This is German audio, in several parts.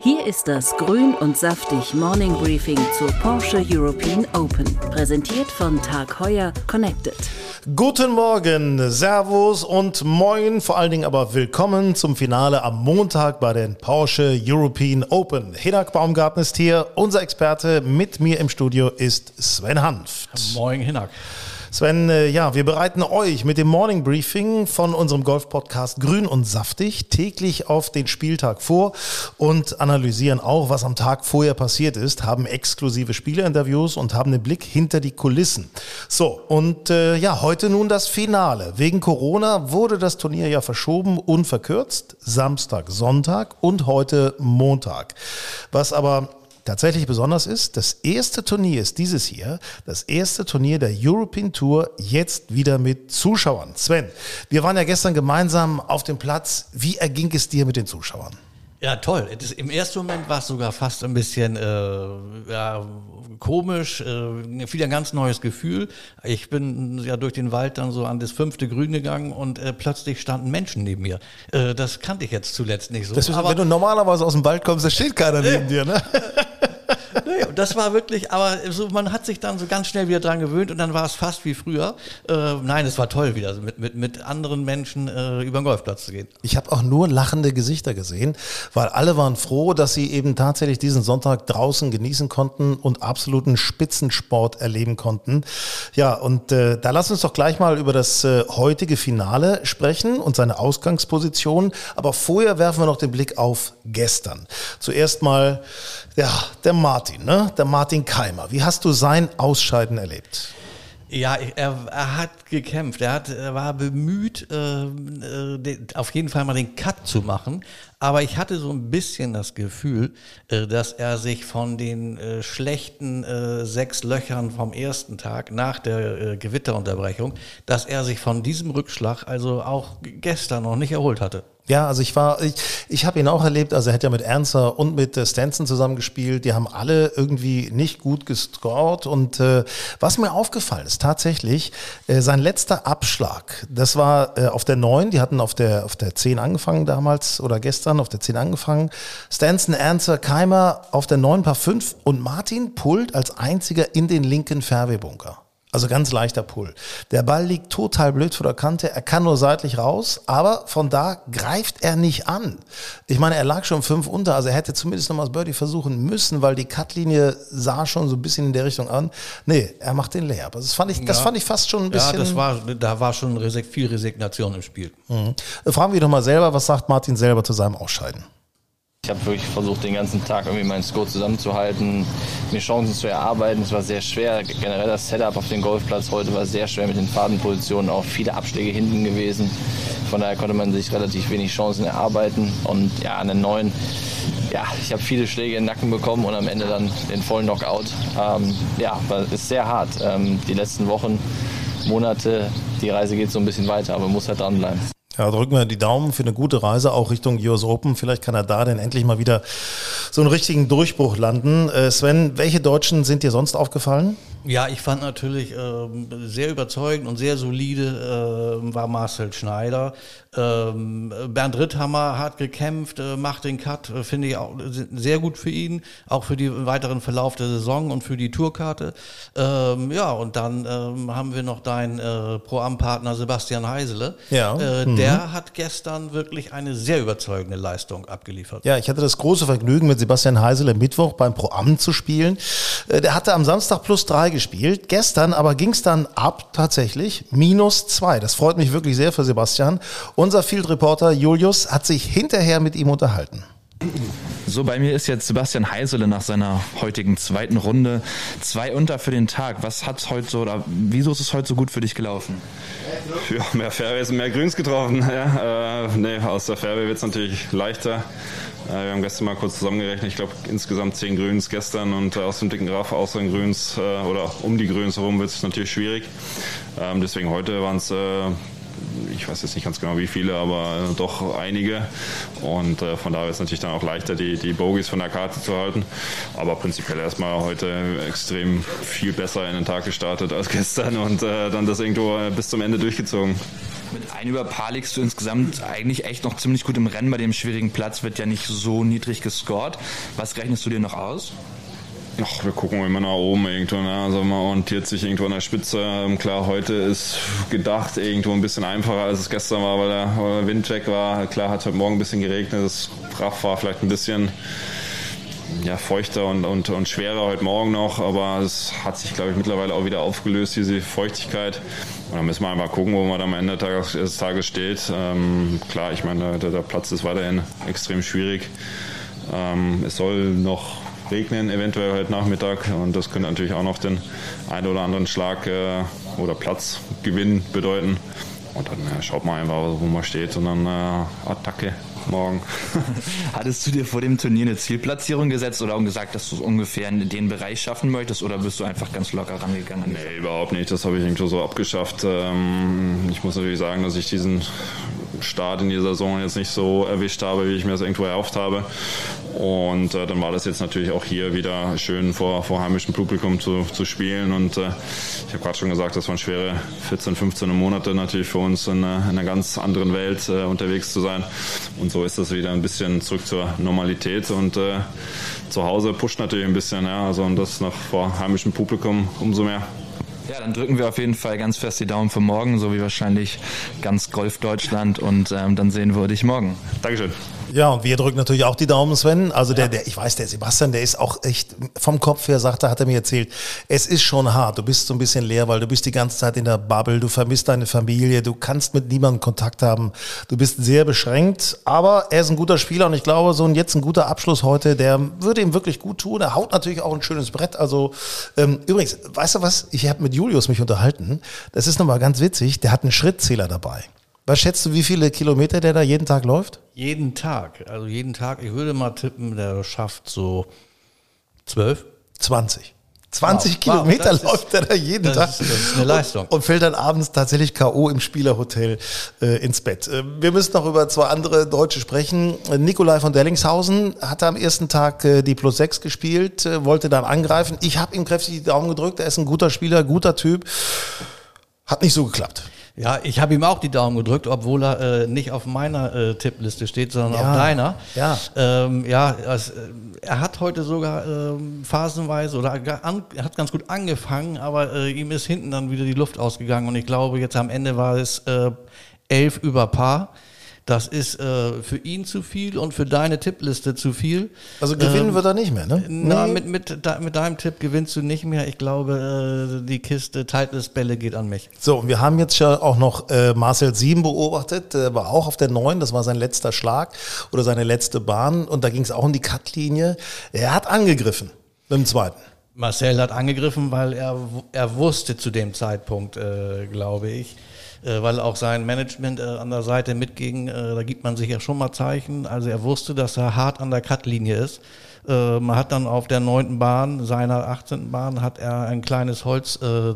Hier ist das Grün und Saftig Morning Briefing zur Porsche European Open. Präsentiert von Tag Heuer Connected. Guten Morgen, Servus und Moin, vor allen Dingen aber willkommen zum Finale am Montag bei den Porsche European Open. Hinak Baumgarten ist hier, unser Experte. Mit mir im Studio ist Sven Hanft. Moin, Hinak. Sven, äh, ja, wir bereiten euch mit dem Morning Briefing von unserem Golf-Podcast Grün und Saftig täglich auf den Spieltag vor und analysieren auch, was am Tag vorher passiert ist, haben exklusive Spielerinterviews und haben den Blick hinter die Kulissen. So, und äh, ja, heute nun das Finale. Wegen Corona wurde das Turnier ja verschoben und verkürzt. Samstag, Sonntag und heute Montag. Was aber tatsächlich besonders ist, das erste Turnier ist dieses hier, das erste Turnier der European Tour, jetzt wieder mit Zuschauern. Sven, wir waren ja gestern gemeinsam auf dem Platz. Wie erging es dir mit den Zuschauern? Ja, toll. Das, Im ersten Moment war es sogar fast ein bisschen äh, ja, komisch, äh, wieder ein ganz neues Gefühl. Ich bin ja durch den Wald dann so an das fünfte Grün gegangen und äh, plötzlich standen Menschen neben mir. Äh, das kannte ich jetzt zuletzt nicht so. Ist, Aber, wenn du normalerweise aus dem Wald kommst, da steht keiner neben dir, ne? nee, das war wirklich, aber so, man hat sich dann so ganz schnell wieder dran gewöhnt und dann war es fast wie früher. Äh, nein, es war toll wieder, mit, mit, mit anderen Menschen äh, über den Golfplatz zu gehen. Ich habe auch nur lachende Gesichter gesehen, weil alle waren froh, dass sie eben tatsächlich diesen Sonntag draußen genießen konnten und absoluten Spitzensport erleben konnten. Ja, und äh, da lass uns doch gleich mal über das äh, heutige Finale sprechen und seine Ausgangsposition. Aber vorher werfen wir noch den Blick auf gestern. Zuerst mal, ja, der Martin, ne? Der Martin Keimer. Wie hast du sein Ausscheiden erlebt? Ja, er, er hat gekämpft. Er, hat, er war bemüht, äh, äh, auf jeden Fall mal den Cut zu machen. Aber ich hatte so ein bisschen das Gefühl, äh, dass er sich von den äh, schlechten äh, sechs Löchern vom ersten Tag nach der Gewitterunterbrechung, dass er sich von diesem Rückschlag also auch gestern noch nicht erholt hatte. Ja, also ich war, ich, ich habe ihn auch erlebt, also er hat ja mit Ernster und mit äh, Stanson zusammengespielt, die haben alle irgendwie nicht gut gescored und äh, was mir aufgefallen ist, tatsächlich, äh, sein letzter Abschlag, das war äh, auf der 9, die hatten auf der, auf der 10 angefangen damals oder gestern auf der 10 angefangen, Stanson, Ernster, Keimer auf der 9 paar 5 und Martin pullt als einziger in den linken Fairway-Bunker. Also ganz leichter Pull. Der Ball liegt total blöd vor der Kante. Er kann nur seitlich raus, aber von da greift er nicht an. Ich meine, er lag schon fünf unter, also er hätte zumindest noch mal das Birdie versuchen müssen, weil die Cutlinie sah schon so ein bisschen in der Richtung an. Nee, er macht den Layup. Also das fand ich, das fand ich fast schon ein bisschen. Ja, das war, da war schon viel Resignation im Spiel. Mhm. Fragen wir doch mal selber, was sagt Martin selber zu seinem Ausscheiden? Ich habe wirklich versucht, den ganzen Tag irgendwie meinen Score zusammenzuhalten, mir Chancen zu erarbeiten. Es war sehr schwer. Generell das Setup auf dem Golfplatz heute war sehr schwer mit den Fadenpositionen, auch viele Abschläge hinten gewesen. Von daher konnte man sich relativ wenig Chancen erarbeiten. Und ja, an den neuen, ja, ich habe viele Schläge in den Nacken bekommen und am Ende dann den vollen Knockout. Ähm, ja, ist sehr hart. Ähm, die letzten Wochen, Monate, die Reise geht so ein bisschen weiter, aber man muss halt dranbleiben. Ja, drücken wir die Daumen für eine gute Reise auch Richtung US Open. Vielleicht kann er da denn endlich mal wieder so einen richtigen Durchbruch landen. Äh, Sven, welche Deutschen sind dir sonst aufgefallen? Ja, ich fand natürlich äh, sehr überzeugend und sehr solide äh, war Marcel Schneider. Ähm, Bernd Ritthammer hat gekämpft, äh, macht den Cut, äh, finde ich auch sehr gut für ihn, auch für den weiteren Verlauf der Saison und für die Tourkarte. Ähm, ja, und dann ähm, haben wir noch deinen äh, Pro-Am-Partner Sebastian Heisele. Ja. Äh, mhm. Der hat gestern wirklich eine sehr überzeugende Leistung abgeliefert. Ja, ich hatte das große Vergnügen, mit Sebastian Heisele Mittwoch beim Pro-Am zu spielen. Äh, der hatte am Samstag plus drei gespielt. Gestern aber ging es dann ab tatsächlich minus zwei. Das freut mich wirklich sehr für Sebastian. Unser Field Reporter Julius hat sich hinterher mit ihm unterhalten. So, bei mir ist jetzt Sebastian Heisele nach seiner heutigen zweiten Runde. Zwei unter für den Tag. Was hat heute so, oder wieso ist es heute so gut für dich gelaufen? Ja, mehr Fairways und mehr Grüns getroffen. Ja, äh, nee, aus der Fairway wird es natürlich leichter. Äh, wir haben gestern mal kurz zusammengerechnet. Ich glaube, insgesamt zehn Grüns gestern und äh, aus dem dicken Graf außer den Grüns äh, oder um die Grüns herum wird es natürlich schwierig. Ähm, deswegen heute waren es ich weiß jetzt nicht ganz genau wie viele, aber doch einige. Und äh, von daher ist es natürlich dann auch leichter, die, die Bogies von der Karte zu halten. Aber prinzipiell erstmal heute extrem viel besser in den Tag gestartet als gestern und äh, dann das irgendwo bis zum Ende durchgezogen. Mit ein über Paar liegst du insgesamt eigentlich echt noch ziemlich gut im Rennen. Bei dem schwierigen Platz wird ja nicht so niedrig gescored. Was rechnest du dir noch aus? Ach, wir gucken immer nach oben irgendwo. Ne? Also man orientiert sich irgendwo an der Spitze. Ähm, klar, heute ist gedacht irgendwo ein bisschen einfacher, als es gestern war, weil der, Wind weg war. Klar, hat heute Morgen ein bisschen geregnet. Das Raff war vielleicht ein bisschen ja, feuchter und, und, und schwerer heute Morgen noch, aber es hat sich, glaube ich, mittlerweile auch wieder aufgelöst, diese Feuchtigkeit. Und dann müssen wir einfach gucken, wo man am Ende des Tages steht. Ähm, klar, ich meine, der, der, Platz ist weiterhin extrem schwierig. Ähm, es soll noch regnen, eventuell heute Nachmittag, und das könnte natürlich auch noch den einen oder anderen Schlag äh, oder Platzgewinn bedeuten. Und dann äh, schaut man einfach, wo man steht und dann äh, Attacke morgen. Hattest du dir vor dem Turnier eine Zielplatzierung gesetzt oder gesagt, dass du ungefähr in den Bereich schaffen möchtest oder bist du einfach ganz locker rangegangen? Nee, überhaupt nicht. Das habe ich irgendwo so abgeschafft. Ähm, ich muss natürlich sagen, dass ich diesen Start in die Saison jetzt nicht so erwischt habe, wie ich mir das irgendwo erhofft habe. Und äh, dann war das jetzt natürlich auch hier wieder schön vor, vor heimischem Publikum zu, zu spielen. Und äh, ich habe gerade schon gesagt, das waren schwere 14, 15 Monate natürlich für uns in, in einer ganz anderen Welt äh, unterwegs zu sein. Und so ist das wieder ein bisschen zurück zur Normalität. Und äh, zu Hause pusht natürlich ein bisschen, ja, also und das noch vor heimischem Publikum umso mehr. Ja, dann drücken wir auf jeden Fall ganz fest die Daumen für morgen, so wie wahrscheinlich ganz Golf Deutschland und ähm, dann sehen wir dich morgen. Dankeschön. Ja, und wir drücken natürlich auch die Daumen, Sven. Also der, der, ich weiß, der Sebastian, der ist auch echt vom Kopf her, sagt er, hat er mir erzählt, es ist schon hart. Du bist so ein bisschen leer, weil du bist die ganze Zeit in der Bubble, du vermisst deine Familie, du kannst mit niemandem Kontakt haben, du bist sehr beschränkt, aber er ist ein guter Spieler und ich glaube, so ein jetzt ein guter Abschluss heute, der würde ihm wirklich gut tun. Er haut natürlich auch ein schönes Brett. Also ähm, übrigens, weißt du was? Ich habe mit Julius mich unterhalten. Das ist nochmal ganz witzig. Der hat einen Schrittzähler dabei. Was schätzt du, wie viele Kilometer der da jeden Tag läuft? Jeden Tag. Also jeden Tag. Ich würde mal tippen, der schafft so zwölf. 20. 20 wow, Kilometer wow, läuft er da jeden das Tag. Ist, das ist eine Leistung. Und, und, fällt dann abends tatsächlich K.O. im Spielerhotel äh, ins Bett. Äh, wir müssen noch über zwei andere Deutsche sprechen. Äh, Nikolai von Dellingshausen hatte am ersten Tag äh, die Plus 6 gespielt, äh, wollte dann angreifen. Ich habe ihm kräftig die Daumen gedrückt. Er ist ein guter Spieler, guter Typ. Hat nicht so geklappt. Ja, ich habe ihm auch die Daumen gedrückt, obwohl er äh, nicht auf meiner äh, Tippliste steht, sondern ja, auf deiner. Ja, ähm, ja es, äh, er hat heute sogar ähm, phasenweise oder an, er hat ganz gut angefangen, aber äh, ihm ist hinten dann wieder die Luft ausgegangen und ich glaube, jetzt am Ende war es äh, elf über Paar. Das ist äh, für ihn zu viel und für deine Tippliste zu viel. Also gewinnen ähm, wird er nicht mehr, ne? Na, nee. mit, mit, mit deinem Tipp gewinnst du nicht mehr. Ich glaube, äh, die Kiste Titles-Bälle geht an mich. So, und wir haben jetzt ja auch noch äh, Marcel Sieben beobachtet. Der war auch auf der 9. Das war sein letzter Schlag oder seine letzte Bahn. Und da ging es auch um die Cutlinie. Er hat angegriffen mit dem zweiten. Marcel hat angegriffen, weil er, er wusste zu dem Zeitpunkt, äh, glaube ich, weil auch sein Management äh, an der Seite mitging. Äh, da gibt man sich ja schon mal Zeichen. Also er wusste, dass er hart an der Cutlinie ist. Äh, man hat dann auf der neunten Bahn, seiner 18. Bahn, hat er ein kleines Holz äh,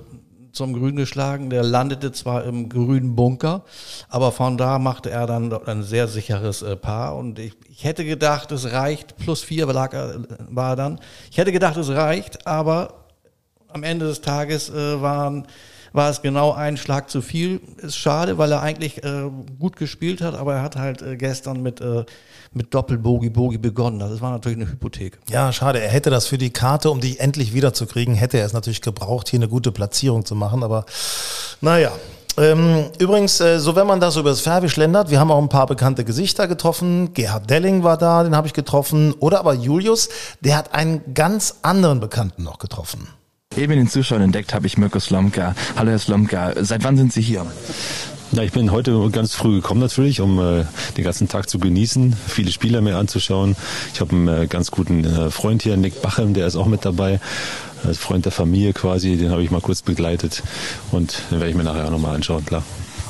zum Grün geschlagen. Der landete zwar im grünen Bunker, aber von da machte er dann ein sehr sicheres äh, Paar. Und ich, ich hätte gedacht, es reicht. Plus vier lag er, war dann. Ich hätte gedacht, es reicht, aber am Ende des Tages äh, waren war es genau ein Schlag zu viel. Ist schade, weil er eigentlich äh, gut gespielt hat, aber er hat halt äh, gestern mit, äh, mit Doppel-Bogi-Bogi begonnen. Das war natürlich eine Hypothek. Ja, schade. Er hätte das für die Karte, um die endlich wiederzukriegen, hätte er es natürlich gebraucht, hier eine gute Platzierung zu machen. Aber naja, ähm, übrigens, äh, so wenn man das über das Färbisch schlendert, wir haben auch ein paar bekannte Gesichter getroffen. Gerhard Delling war da, den habe ich getroffen. Oder aber Julius, der hat einen ganz anderen Bekannten noch getroffen. Eben den Zuschauern entdeckt habe ich Mirko Slomka. Hallo Herr Slomka, seit wann sind Sie hier? Ja, ich bin heute ganz früh gekommen natürlich, um äh, den ganzen Tag zu genießen, viele Spieler mir anzuschauen. Ich habe einen äh, ganz guten äh, Freund hier, Nick Bachem, der ist auch mit dabei. Als Freund der Familie quasi, den habe ich mal kurz begleitet und den werde ich mir nachher auch nochmal anschauen, klar.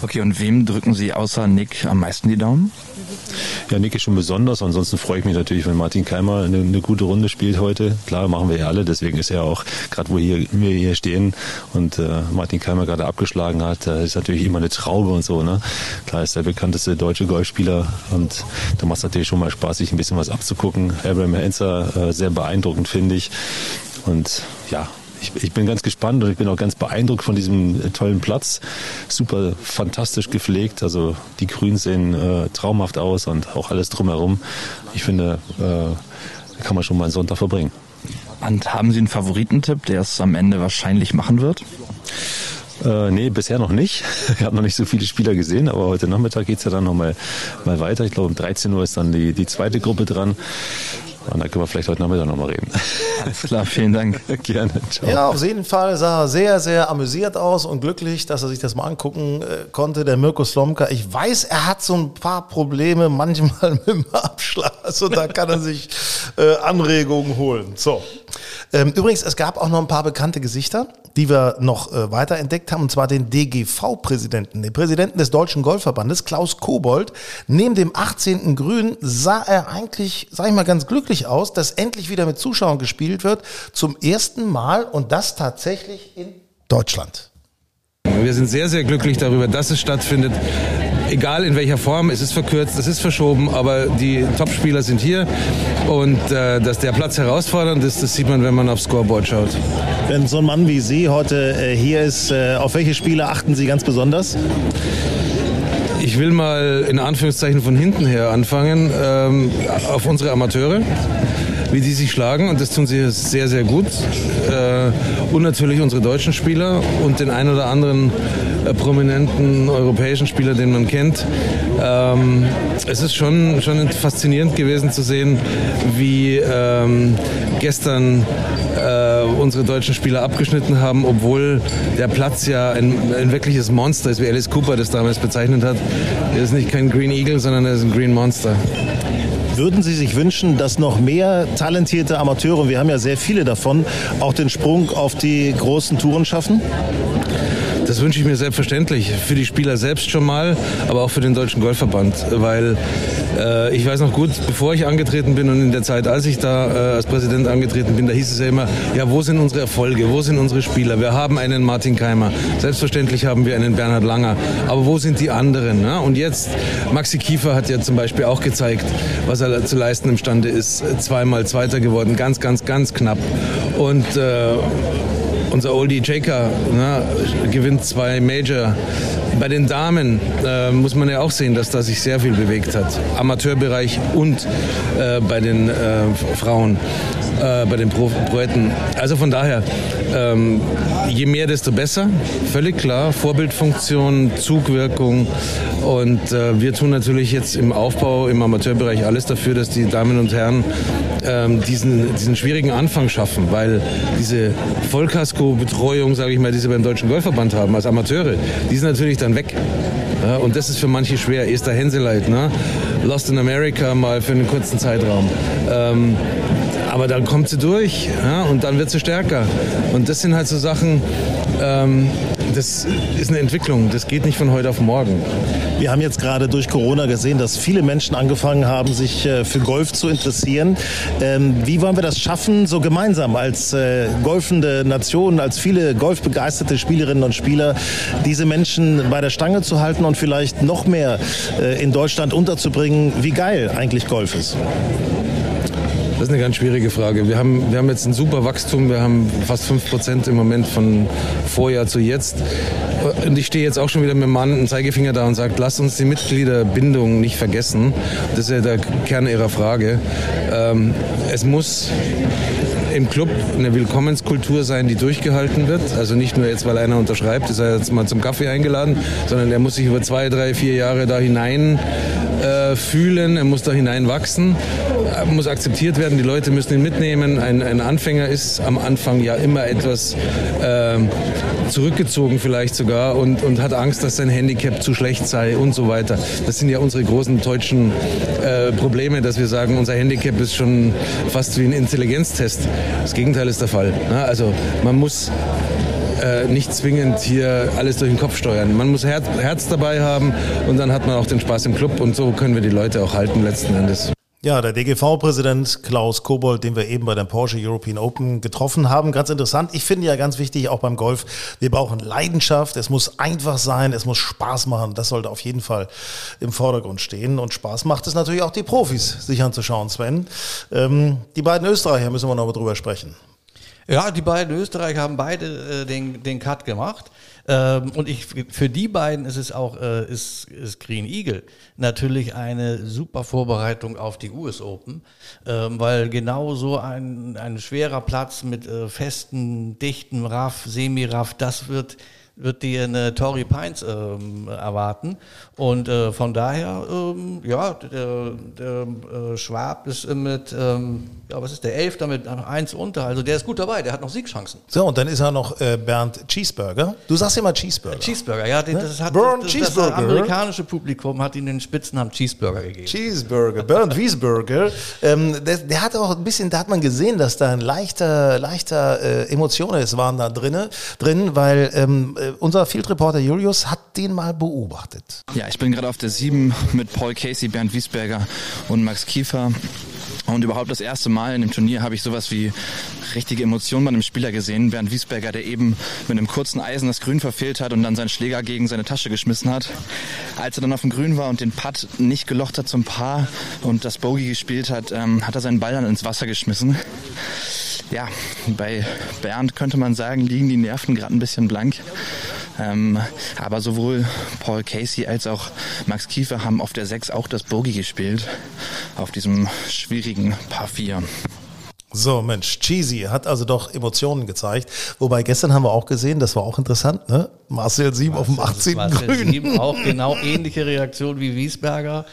Okay, und wem drücken Sie außer Nick am meisten die Daumen? Ja, Nick ist schon besonders. Ansonsten freue ich mich natürlich, wenn Martin Keimer eine, eine gute Runde spielt heute. Klar, machen wir ja alle. Deswegen ist er auch, gerade wo hier, wir hier stehen und äh, Martin Keimer gerade abgeschlagen hat, da ist natürlich immer eine Traube und so. Ne? Klar ist der bekannteste deutsche Golfspieler und da macht es natürlich schon mal Spaß, sich ein bisschen was abzugucken. Abraham Henser, äh, sehr beeindruckend, finde ich. Und ja, ich, ich bin ganz gespannt und ich bin auch ganz beeindruckt von diesem äh, tollen Platz. Super fantastisch gepflegt. Also die Grünen sehen äh, traumhaft aus und auch alles drumherum. Ich finde, äh, kann man schon mal einen Sonntag verbringen. Und haben Sie einen Favoritentipp, der es am Ende wahrscheinlich machen wird? Äh, nee, bisher noch nicht. Ich habe noch nicht so viele Spieler gesehen, aber heute Nachmittag geht es ja dann nochmal mal weiter. Ich glaube, um 13 Uhr ist dann die, die zweite Gruppe dran. Und da können wir vielleicht heute Nachmittag nochmal reden. Alles klar, vielen Dank. Gerne. Ciao. Ja, auf jeden Fall sah er sehr, sehr amüsiert aus und glücklich, dass er sich das mal angucken äh, konnte, der Mirko Slomka. Ich weiß, er hat so ein paar Probleme manchmal mit dem Abschluss und da kann er sich äh, Anregungen holen. So. Ähm, übrigens, es gab auch noch ein paar bekannte Gesichter, die wir noch äh, weiter entdeckt haben, und zwar den DGV-Präsidenten, den Präsidenten des Deutschen Golfverbandes, Klaus Kobold. Neben dem 18. Grün sah er eigentlich, sag ich mal, ganz glücklich aus, dass endlich wieder mit Zuschauern gespielt wird, zum ersten Mal und das tatsächlich in Deutschland. Wir sind sehr, sehr glücklich darüber, dass es stattfindet egal in welcher Form, es ist verkürzt, es ist verschoben, aber die Topspieler sind hier und äh, dass der Platz herausfordernd ist, das sieht man, wenn man aufs Scoreboard schaut. Wenn so ein Mann wie Sie heute äh, hier ist, äh, auf welche Spiele achten Sie ganz besonders? Ich will mal in Anführungszeichen von hinten her anfangen, ähm, auf unsere Amateure wie die sich schlagen und das tun sie sehr, sehr gut. Äh, und natürlich unsere deutschen Spieler und den ein oder anderen äh, prominenten europäischen Spieler, den man kennt. Ähm, es ist schon, schon faszinierend gewesen zu sehen, wie ähm, gestern äh, unsere deutschen Spieler abgeschnitten haben, obwohl der Platz ja ein, ein, wirkliches Monster ist, wie Alice Cooper das damals bezeichnet hat. Er ist nicht kein Green Eagle, sondern er ist ein Green Monster. Würden Sie sich wünschen, dass noch mehr talentierte Amateure, wir haben ja sehr viele davon, auch den Sprung auf die großen Touren schaffen? Das wünsche ich mir selbstverständlich. Für die Spieler selbst schon mal, aber auch für den Deutschen Golfverband. Weil äh, ich weiß noch gut, bevor ich angetreten bin und in der Zeit, als ich da äh, als Präsident angetreten bin, da hieß es ja immer, ja, wo sind unsere Erfolge, wo sind unsere Spieler? Wir haben einen Martin Keimer, selbstverständlich haben wir einen Bernhard Langer, aber wo sind die anderen? Ne? Und jetzt, Maxi Kiefer hat ja zum Beispiel auch gezeigt, was er zu leisten imstande ist, zweimal Zweiter geworden, ganz, ganz, ganz knapp. Und äh, unser Oldie Jaker ne, gewinnt zwei Major. Bei den Damen äh, muss man ja auch sehen, dass da sich sehr viel bewegt hat. Amateurbereich und äh, bei den äh, Frauen, äh, bei den Pro Poeten. Also von daher, ähm, je mehr, desto besser. Völlig klar. Vorbildfunktion, Zugwirkung. Und äh, wir tun natürlich jetzt im Aufbau, im Amateurbereich alles dafür, dass die Damen und Herren ähm, diesen, diesen schwierigen Anfang schaffen, weil diese Vollkasko-Betreuung, sage ich mal, die sie beim Deutschen Golfverband haben als Amateure, die sind natürlich dann weg. Ja, und das ist für manche schwer. Esther Henseleit, ne? Lost in America mal für einen kurzen Zeitraum. Ähm, aber dann kommt sie durch ja, und dann wird sie stärker. Und das sind halt so Sachen, ähm, das ist eine Entwicklung, das geht nicht von heute auf morgen. Wir haben jetzt gerade durch Corona gesehen, dass viele Menschen angefangen haben, sich äh, für Golf zu interessieren. Ähm, wie wollen wir das schaffen, so gemeinsam als äh, golfende Nation, als viele golfbegeisterte Spielerinnen und Spieler, diese Menschen bei der Stange zu halten und vielleicht noch mehr äh, in Deutschland unterzubringen, wie geil eigentlich Golf ist? Das ist eine ganz schwierige Frage. Wir haben, wir haben jetzt ein super Wachstum. Wir haben fast 5 Prozent im Moment von Vorjahr zu jetzt. Und ich stehe jetzt auch schon wieder mit dem Mann einen Zeigefinger da und sage, lasst uns die Mitgliederbindung nicht vergessen. Das ist ja der Kern Ihrer Frage. Ähm, es muss im Club eine Willkommenskultur sein, die durchgehalten wird. Also nicht nur jetzt, weil einer unterschreibt, ist er jetzt mal zum Kaffee eingeladen, sondern er muss sich über zwei, drei, vier Jahre da hinein äh, fühlen, er muss da hineinwachsen, muss akzeptiert werden, die Leute müssen ihn mitnehmen. Ein, ein Anfänger ist am Anfang ja immer etwas äh, zurückgezogen vielleicht sogar und, und hat Angst, dass sein Handicap zu schlecht sei und so weiter. Das sind ja unsere großen deutschen äh, Probleme, dass wir sagen, unser Handicap ist schon fast wie ein Intelligenztest. Das Gegenteil ist der Fall. Ne? Also man muss äh, nicht zwingend hier alles durch den Kopf steuern. Man muss Herz, Herz dabei haben und dann hat man auch den Spaß im Club und so können wir die Leute auch halten letzten Endes. Ja, der DGV-Präsident Klaus Kobold, den wir eben bei der Porsche European Open getroffen haben. Ganz interessant. Ich finde ja ganz wichtig, auch beim Golf, wir brauchen Leidenschaft. Es muss einfach sein, es muss Spaß machen. Das sollte auf jeden Fall im Vordergrund stehen. Und Spaß macht es natürlich auch die Profis, sich anzuschauen, Sven. Ähm, die beiden Österreicher müssen wir noch mal drüber sprechen. Ja, die beiden Österreicher haben beide äh, den, den Cut gemacht. Ähm, und ich, für die beiden ist es auch, äh, ist, ist Green Eagle natürlich eine super Vorbereitung auf die US Open, ähm, weil genau so ein, ein schwerer Platz mit äh, festen, dichten Raff, Semi-Raff, das wird wird dir eine Tory Pines ähm, erwarten. Und äh, von daher, ähm, ja, der, der äh, Schwab ist mit, ähm, ja, was ist der Elf damit eins unter. Also der ist gut dabei, der hat noch Siegchancen. So, und dann ist er noch äh, Bernd Cheeseburger. Du sagst immer Cheeseburger. Cheeseburger, ja, den, Ne? das hat Bernd das, Cheeseburger. das amerikanische Publikum hat ihm den Spitznamen Cheeseburger gegeben. Cheeseburger, Bernd Wiesburger, ähm, der, der hat auch ein bisschen, da hat man gesehen, dass da ein leichter, leichter äh, Emotionen waren da drinne, drin, weil ähm, äh, unser Field Reporter Julius hat den mal beobachtet. Ja, ich bin gerade auf der 7 mit Paul Casey, Bernd Wiesberger und Max Kiefer. Und überhaupt das erste Mal in dem Turnier habe ich sowas wie richtige Emotionen bei einem Spieler gesehen. Bernd Wiesberger, der eben mit einem kurzen Eisen das Grün verfehlt hat und dann seinen Schläger gegen seine Tasche geschmissen hat. Als er dann auf dem Grün war und den Putt nicht gelocht hat zum Paar und das Bogey gespielt hat, ähm, hat er seinen Ball dann ins Wasser geschmissen. Ja, bei Bernd könnte man sagen, liegen die Nerven gerade ein bisschen blank. Ähm, aber sowohl Paul Casey als auch Max Kiefer haben auf der 6 auch das Bogey gespielt. Auf diesem schwierigen Paar 4. So, Mensch, Cheesy hat also doch Emotionen gezeigt. Wobei gestern haben wir auch gesehen, das war auch interessant, ne? Marcel Sieben auf dem 18. Marcel Grün. Sieben, auch genau ähnliche Reaktion wie Wiesberger.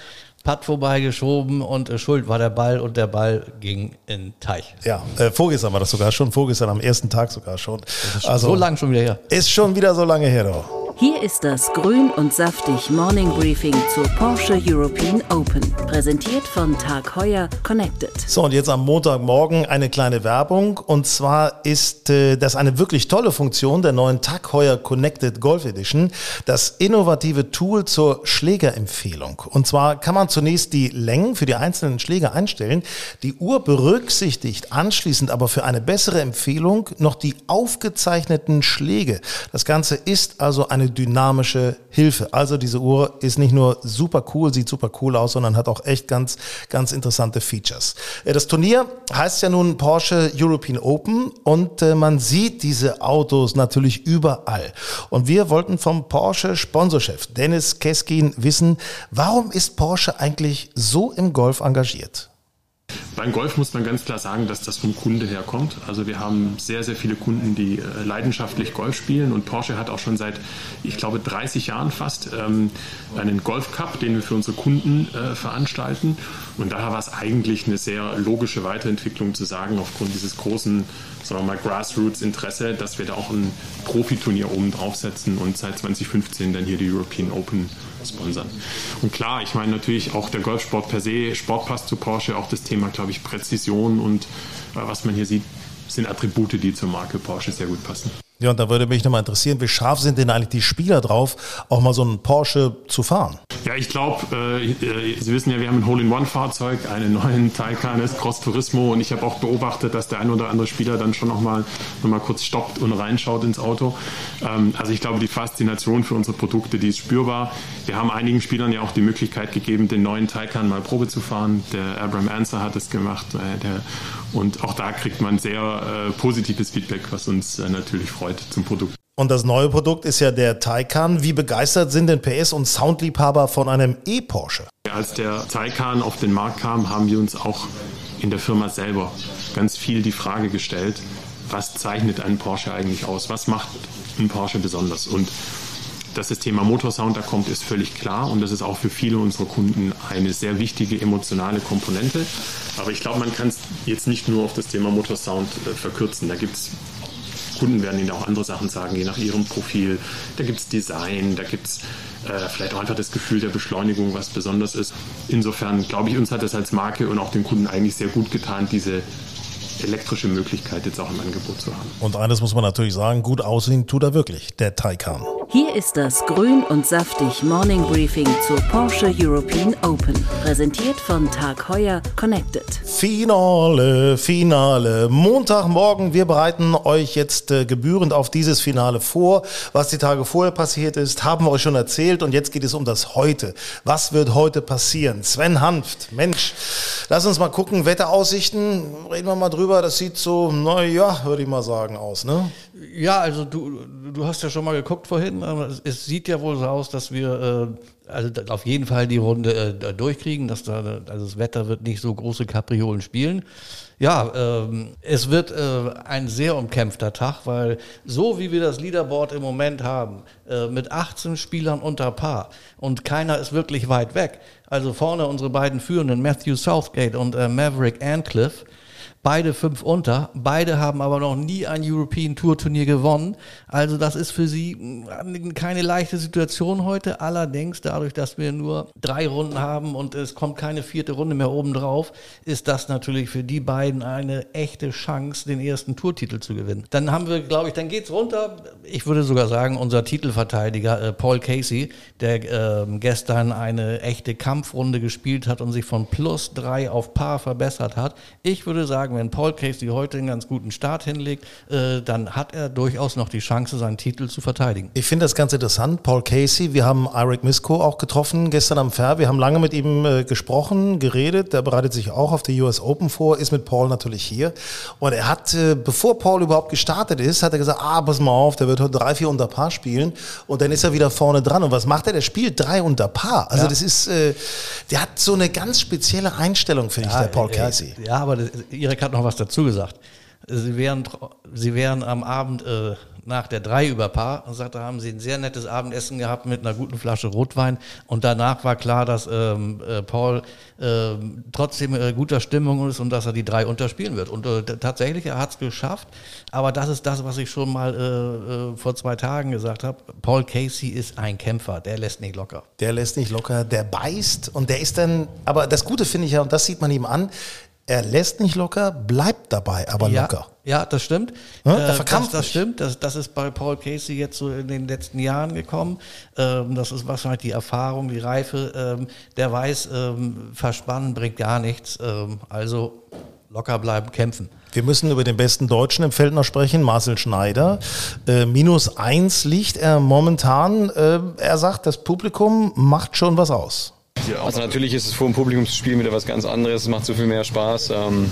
Putt vorbeigeschoben und äh, Schuld war der Ball und der Ball ging in den Teich. Ja, äh, vorgestern war das sogar schon, vorgestern am ersten Tag sogar schon. Also so lang schon wieder her. Ist schon wieder so lange her, doch. Hier ist das Grün und Saftig Morning Briefing zur Porsche European Open. Präsentiert von Tag Heuer Connected. So, und jetzt am Montagmorgen eine kleine Werbung. Und zwar ist äh, das eine wirklich tolle Funktion der neuen Tag Heuer Connected Golf Edition. Das innovative Tool zur Schlägerempfehlung. Und zwar kann man zunächst die Längen für die einzelnen Schläger einstellen. Die Uhr berücksichtigt anschließend aber für eine bessere Empfehlung noch die aufgezeichneten Schläge. Das Ganze ist also eine dynamische Hilfe. Also diese Uhr ist nicht nur super cool, sieht super cool aus, sondern hat auch echt ganz, ganz interessante Features. Äh, Das Turnier heißt ja nun Porsche European Open und äh, man sieht diese Autos natürlich überall. Und wir wollten vom Porsche Sponsorchef Dennis Keskin wissen, warum ist Porsche eigentlich so im Golf engagiert? Beim Golf muss man ganz klar sagen, dass das vom Kunde herkommt. Also wir haben sehr, sehr viele Kunden, die äh, leidenschaftlich Golf spielen und Porsche hat auch schon seit, ich glaube, 30 Jahren fast ähm, einen Golf Cup, den wir für unsere Kunden äh, veranstalten. Und daher war es eigentlich eine sehr logische Weiterentwicklung zu sagen, aufgrund dieses großen, sagen wir mal, Grassroots-Interesse, dass wir da auch ein Profiturnier oben draufsetzen und seit 2015 dann hier die European Open sponsern. Und klar, ich meine natürlich auch der Golfsport per se, Sport passt zu Porsche, auch das Thema, glaube ich, Präzision und äh, was man hier sieht, sind Attribute, die zur Marke Porsche sehr gut passen. Ja, und da würde mich nochmal interessieren, wie scharf sind denn eigentlich die Spieler drauf, auch mal so einen Porsche zu fahren? Ja, ich glaube, äh, äh, Sie wissen ja, wir haben ein Hole-in-One-Fahrzeug, einen neuen Taycan ist Cross Turismo und ich habe auch beobachtet, dass der ein oder andere Spieler dann schon nochmal noch mal kurz stoppt und reinschaut ins Auto. Ähm, also ich glaube, die Faszination für unsere Produkte, die ist spürbar. Wir haben einigen Spielern ja auch die Möglichkeit gegeben, den neuen Taycan mal Probe zu fahren. Der Abram Answer hat es gemacht. Äh, der, und auch da kriegt man sehr äh, positives Feedback, was uns äh, natürlich freut zum Produkt. Und das neue Produkt ist ja der Taycan. Wie begeistert sind denn PS- und Soundliebhaber von einem E-Porsche? Als der Taycan auf den Markt kam, haben wir uns auch in der Firma selber ganz viel die Frage gestellt, was zeichnet einen Porsche eigentlich aus? Was macht einen Porsche besonders? Und dass das Thema Motorsound da kommt, ist völlig klar und das ist auch für viele unserer Kunden eine sehr wichtige emotionale Komponente. Aber ich glaube, man kann es jetzt nicht nur auf das Thema Motorsound äh, verkürzen. Da gibt es Kunden werden Ihnen auch andere Sachen sagen, je nach Ihrem Profil. Da gibt es Design, da gibt es äh, vielleicht auch einfach das Gefühl der Beschleunigung, was besonders ist. Insofern glaube ich, uns hat es als Marke und auch den Kunden eigentlich sehr gut getan, diese elektrische Möglichkeit jetzt auch im Angebot zu haben. Und eines muss man natürlich sagen, gut aussehen tut er wirklich, der Taycan. Hier ist das Grün und Saftig Morning Briefing zur Porsche European Open. Präsentiert von Tag Heuer Connected. Finale, Finale. Montagmorgen. Wir bereiten euch jetzt äh, gebührend auf dieses Finale vor. Was die Tage vorher passiert ist, haben wir euch schon erzählt. Und jetzt geht es um das Heute. Was wird heute passieren? Sven Hanft, Mensch, lass uns mal gucken. Wetteraussichten, reden wir mal drüber. Das sieht so, naja, würde ich mal sagen, aus, ne? Ja, also du, du hast ja schon mal geguckt vorhin. Es, es sieht ja wohl so aus, dass wir äh, also auf jeden Fall die Runde äh, durchkriegen. Dass da, also das Wetter wird nicht so große Kapriolen spielen. Ja, ähm, es wird äh, ein sehr umkämpfter Tag, weil so wie wir das Leaderboard im Moment haben, äh, mit 18 Spielern unter Paar und keiner ist wirklich weit weg. Also vorne unsere beiden Führenden, Matthew Southgate und äh, Maverick Ancliffe, beide fünf unter. Beide haben aber noch nie ein European Tour Turnier gewonnen. Also das ist für sie mm, keine leichte Situation heute. Allerdings dadurch, dass wir nur drei Runden haben und es kommt keine vierte Runde mehr oben drauf, ist das natürlich für die beiden eine echte Chance, den ersten Tourtitel zu gewinnen. Dann haben wir, glaube ich, dann geht's runter. Ich würde sogar sagen, unser Titelverteidiger äh, Paul Casey, der äh, gestern eine echte Kampfrunde gespielt hat und sich von plus drei auf Paar verbessert hat. Ich würde sagen, wenn Paul Casey heute einen ganz guten Start hinlegt, äh, dann hat er durchaus noch die Chance, seinen Titel zu verteidigen. Ich finde das ganz interessant. Paul Casey, wir haben Eric Misko auch getroffen gestern am Fair. Wir haben lange mit ihm äh, gesprochen, geredet. Der bereitet sich auch auf die US Open vor, ist mit Paul natürlich hier. Und er hat, äh, bevor Paul überhaupt gestartet ist, hat er gesagt, ah, pass mal auf, der wird heute drei, vier unter Paar spielen. Und dann ist er wieder vorne dran. Und was macht er? Der spielt drei unter Paar. Also ja. das ist, äh, der hat so eine ganz spezielle Einstellung, finde ja, ich, der Paul Casey. Ja, aber das, Erik hat noch was dazu gesagt. Sie wären, sie wären am Abend äh, nach der drei über Paar und sagte, haben sie ein sehr nettes Abendessen gehabt mit einer guten Flasche Rotwein und danach war klar, dass ähm, äh, Paul äh, trotzdem äh, guter Stimmung ist und dass er die drei unterspielen wird. Und äh, tatsächlich, er hat es geschafft, aber das ist das, was ich schon mal äh, äh, vor zwei Tagen gesagt habe. Paul Casey ist ein Kämpfer, der lässt nicht locker. Der lässt nicht locker, der beißt und der ist dann, aber das Gute finde ich ja, und das sieht man ihm an, er lässt nicht locker, bleibt dabei aber ja, locker. Ja, das stimmt. Ja, er verkrampft das, das stimmt. Das, das ist bei Paul Casey jetzt so in den letzten Jahren gekommen. Ähm, das ist wahrscheinlich die Erfahrung, die Reife. Ähm, der weiß, ähm, verspannen bringt gar nichts. Also locker bleiben, kämpfen. Wir müssen über den besten Deutschen im Feld noch sprechen, Marcel Schneider. Äh, minus eins liegt er momentan. Äh, er sagt, das Publikum macht schon was aus. Also natürlich ist es vor dem Publikum zu spielen wieder was ganz anderes. Es macht so viel mehr Spaß. Ähm,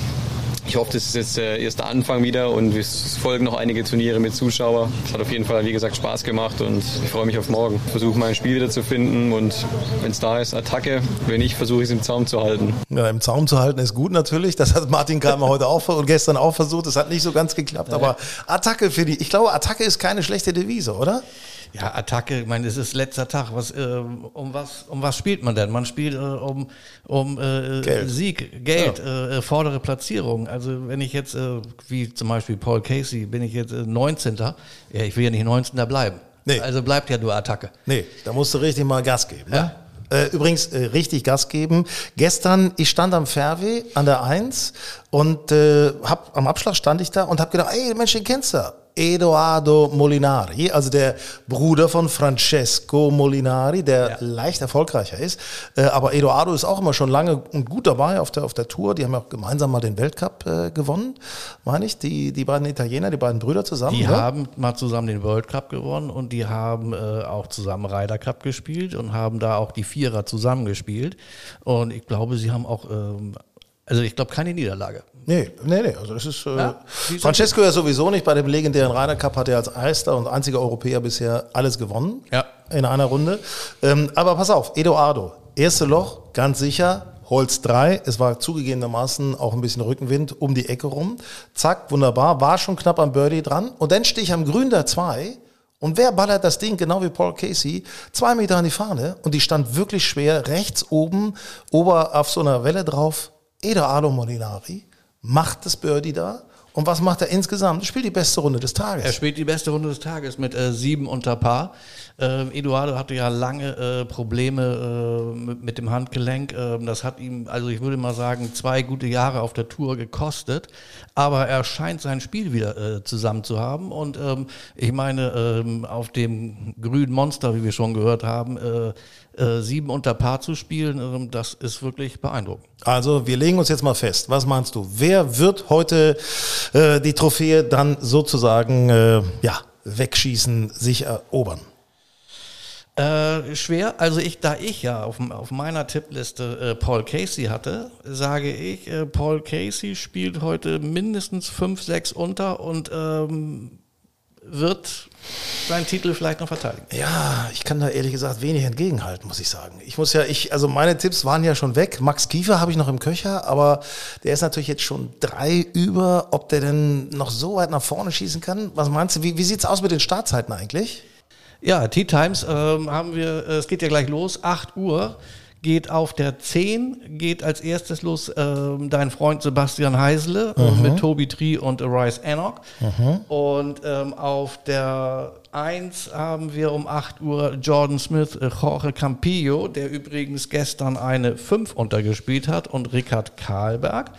ich hoffe, das ist jetzt der erste Anfang wieder und es folgen noch einige Turniere mit Zuschauern. Es hat auf jeden Fall, wie gesagt, Spaß gemacht und ich freue mich auf morgen. Versuche mein Spiel wieder zu finden und wenn es da ist, Attacke. Wenn nicht, versuche ich es im Zaum zu halten. Ja, im Zaum zu halten ist gut natürlich. Das hat Martin Keimer heute auch und gestern auch versucht. Das hat nicht so ganz geklappt, aber Attacke für die, ich glaube, Attacke ist keine schlechte Devise, oder? Ja, Attacke, ich meine, es ist letzter Tag. Was, äh, um, was, um was spielt man denn? Man spielt äh, um, um äh, Geld. Sieg, Geld, ja. äh, vordere Platzierung. Also wenn ich jetzt, äh, wie zum Beispiel Paul Casey, bin ich jetzt äh, 19. Ja, ich will ja nicht 19. bleiben. Nee. Also bleibt ja nur Attacke. Nee, da musst du richtig mal Gas geben. Ne? Ja. Äh, übrigens, äh, richtig Gas geben. Gestern, ich stand am Fairway an der 1 und äh, hab, am Abschlag stand ich da und hab gedacht, ey, Mensch, den kennst du. Edoardo Molinari, also der Bruder von Francesco Molinari, der ja. leicht erfolgreicher ist. Äh, aber Edoardo ist auch immer schon lange und gut dabei auf der, auf der Tour. Die haben ja auch gemeinsam mal den Weltcup äh, gewonnen, meine ich. Die, die beiden Italiener, die beiden Brüder zusammen. Die oder? haben mal zusammen den World Cup gewonnen und die haben äh, auch zusammen Ryder Cup gespielt und haben da auch die Vierer zusammengespielt. Und ich glaube, sie haben auch ähm, also ich glaube keine Niederlage. Nee, nee, nee. Also das ist äh, ja, Francesco ja sowieso nicht. Bei dem legendären Ryder Cup hat er als erster und einziger Europäer bisher alles gewonnen. Ja. In einer Runde. Ähm, aber pass auf, Eduardo, erste Loch, ganz sicher. Holz 3, es war zugegebenermaßen auch ein bisschen Rückenwind um die Ecke rum. Zack, wunderbar, war schon knapp am Birdie dran. Und dann stehe ich am Grün der 2 und wer ballert das Ding, genau wie Paul Casey, zwei Meter an die Fahne und die stand wirklich schwer, rechts oben, ober auf so einer Welle drauf, Eduardo Molinari macht das Birdie da Und was macht er insgesamt? Er spielt die beste Runde des Tages. Er spielt die beste Runde des Tages mit äh, sieben unter Paar. Äh, Eduardo hatte ja lange äh, Probleme äh, mit, dem Handgelenk. Ähm, das hat ihm, also ich würde mal sagen, zwei gute Jahre auf der Tour gekostet. Aber er scheint sein Spiel wieder äh, zusammen zu haben. Und ähm, ich meine, ähm, auf dem grünen Monster, wie wir schon gehört haben, äh, äh, sieben unter Paar zu spielen, ähm, das ist wirklich beeindruckend. Also wir legen uns jetzt mal fest. Was meinst du? Wer wird heute die Trophäe dann sozusagen ja, wegschießen, sich erobern? Äh, schwer. Also ich, da ich ja auf, auf meiner Tippliste äh, Paul Casey hatte, sage ich, äh, Paul Casey spielt heute mindestens 5, 6 unter und ähm, wird seinen Titel vielleicht noch verteidigen. Ja, ich kann da ehrlich gesagt wenig entgegenhalten, muss ich sagen. Ich muss ja, ich, also meine Tipps waren ja schon weg. Max Kiefer habe ich noch im Köcher, aber der ist natürlich jetzt schon drei über. Ob der denn noch so weit nach vorne schießen kann? Was meinst du? Wie, wie sieht es aus mit den Startzeiten eigentlich? Ja, Tea Times ähm, haben wir, äh, es geht ja gleich los, 8 Uhr geht auf der 10, geht als erstes los ähm, dein Freund Sebastian Heisele äh, mhm. mit Toby Tree und Arise Enoch. Mhm. Und ähm, auf der 1 haben wir um 8 Uhr Jordan Smith, äh, Jorge Campillo, der übrigens gestern eine 5 untergespielt hat, und Rickard Karlberg.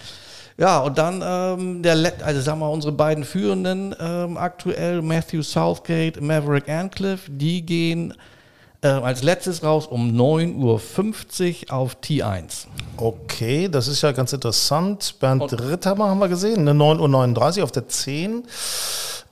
Ja, und dann ähm, der, also sagen wir unsere beiden Führenden ähm, aktuell, Matthew Southgate, Maverick Ancliffe, die gehen äh, als letztes raus um 9.50 Uhr auf T1. Okay, das ist ja ganz interessant. Bernd und Ritthammer haben wir gesehen, ne, 9.39 Uhr auf der 10.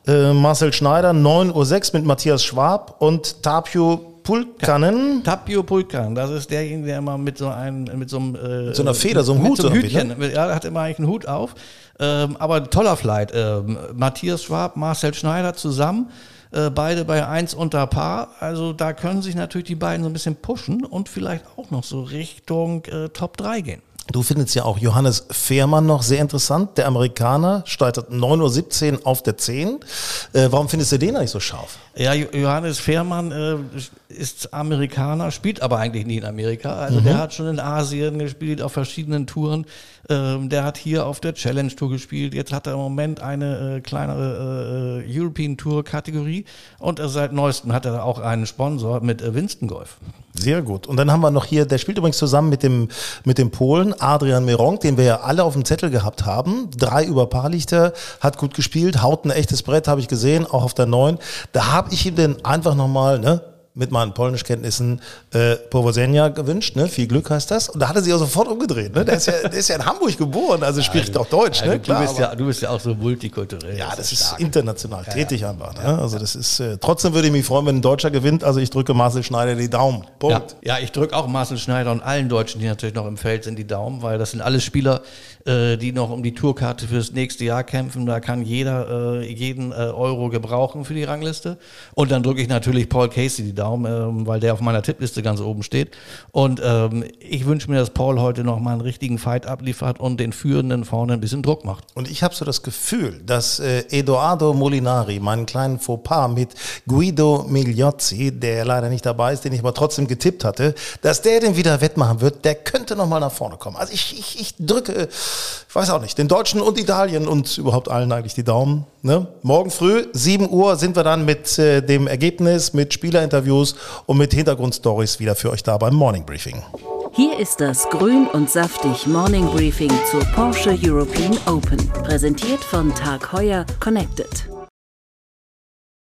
Äh, Marcel Schneider, 9.06 Uhr mit Matthias Schwab und Tapio Pulkanen. Tapio Pulkan, das ist derjenige, der immer mit so einem, mit so einem, äh, mit so einer Feder, so einem Hut, so einem Hütchen, ne? ja, hat immer eigentlich einen Hut auf. Ähm, aber toller Flight. Ähm, Matthias Schwab, Marcel Schneider zusammen, äh, beide bei 1 unter Paar. Also da können sich natürlich die beiden so ein bisschen pushen und vielleicht auch noch so Richtung äh, Top 3 gehen. Du findest ja auch Johannes Fehrmann noch sehr interessant. Der Amerikaner startet 9.17 Uhr auf der 10. Äh, warum findest du den eigentlich so scharf? Ja, Johannes Fehrmann äh, ist Amerikaner, spielt aber eigentlich nie in Amerika. Also mhm. der hat schon in Asien gespielt, auf verschiedenen Touren. Ähm, der hat hier auf der Challenge Tour gespielt. Jetzt hat er im Moment eine äh, kleinere äh, European Tour Kategorie. Und seit neuestem hat er auch einen Sponsor mit äh, Winston Golf. Sehr gut. Und dann haben wir noch hier, der spielt übrigens zusammen mit dem, mit dem Polen, Adrian Meronk, den wir ja alle auf dem Zettel gehabt haben. Drei über Paar Paarlichter, hat gut gespielt, haut ein echtes Brett, habe ich gesehen, auch auf der neun. Da habe ich ihm denn einfach nochmal, ne, mit meinen Polnischkenntnissen äh, Powozenia gewünscht. Ne? Viel Glück heißt das. Und da hat er sich auch sofort umgedreht. Ne? Der, ist ja, der ist ja in Hamburg geboren, also spricht auch Deutsch. Also ne? Klar, du, bist ja, du bist ja auch so multikulturell. Ja, das, ist, international ja, tätig ja. einfach. Ne? Also das ist, äh, trotzdem würde ich mich freuen, wenn ein Deutscher gewinnt. Also ich drücke Marcel Schneider die Daumen. Punkt. Ja, ja ich drücke auch Marcel Schneider und allen Deutschen, die natürlich noch im Feld sind, die Daumen, weil das sind alles Spieler, äh, die noch um die Tourkarte fürs nächste Jahr kämpfen. Da kann jeder äh, jeden äh, Euro gebrauchen für die Rangliste. Und dann drücke ich natürlich Paul Casey die Daumen, ähm, weil der auf meiner Tippliste ganz oben steht. Und ähm, ich wünsche mir, dass Paul heute noch mal einen richtigen Fight abliefert und den Führenden vorne ein bisschen Druck macht. Und ich habe so das Gefühl, dass äh, Edoardo Molinari meinen kleinen Fauxpas mit Guido Migliozzi, der leider nicht dabei ist, den ich aber trotzdem getippt hatte, dass der den wieder wettmachen wird, der könnte noch mal nach vorne kommen. Also ich, ich, ich drücke ich weiß auch nicht, den Deutschen und Italien und überhaupt allen eigentlich die Daumen. Ne? Morgen früh, 7 Uhr, sind wir dann mit äh, dem Ergebnis, mit Spielerinterviews und mit Hintergrundstories wieder für euch da beim Morning Briefing. Hier ist das Grün und Saftig Morning Briefing zur Porsche European Open. Präsentiert von Tag Heuer Connected.